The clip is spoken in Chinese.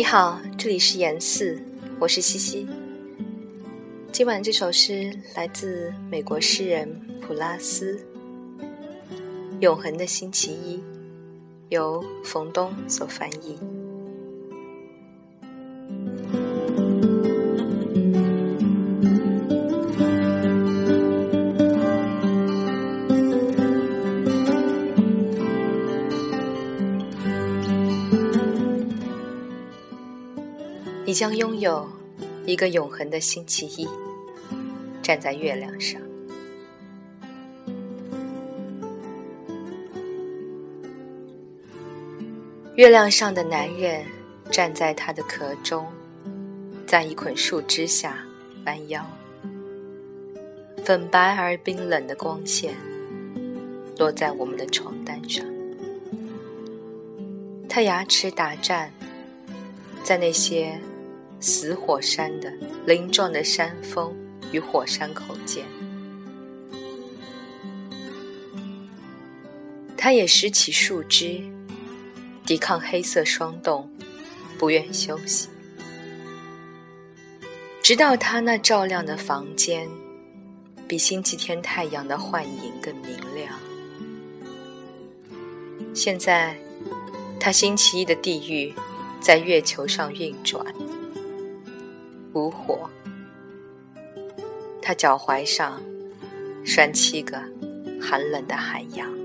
你好，这里是言四，我是西西。今晚这首诗来自美国诗人普拉斯，《永恒的星期一》，由冯东所翻译。你将拥有一个永恒的星期一，站在月亮上。月亮上的男人站在他的壳中，在一捆树枝下弯腰，粉白而冰冷的光线落在我们的床单上，他牙齿打颤，在那些。死火山的鳞状的山峰与火山口间，他也拾起树枝，抵抗黑色霜冻，不愿休息，直到他那照亮的房间比星期天太阳的幻影更明亮。现在，他星期一的地狱在月球上运转。无火，他脚踝上拴七个寒冷的海洋。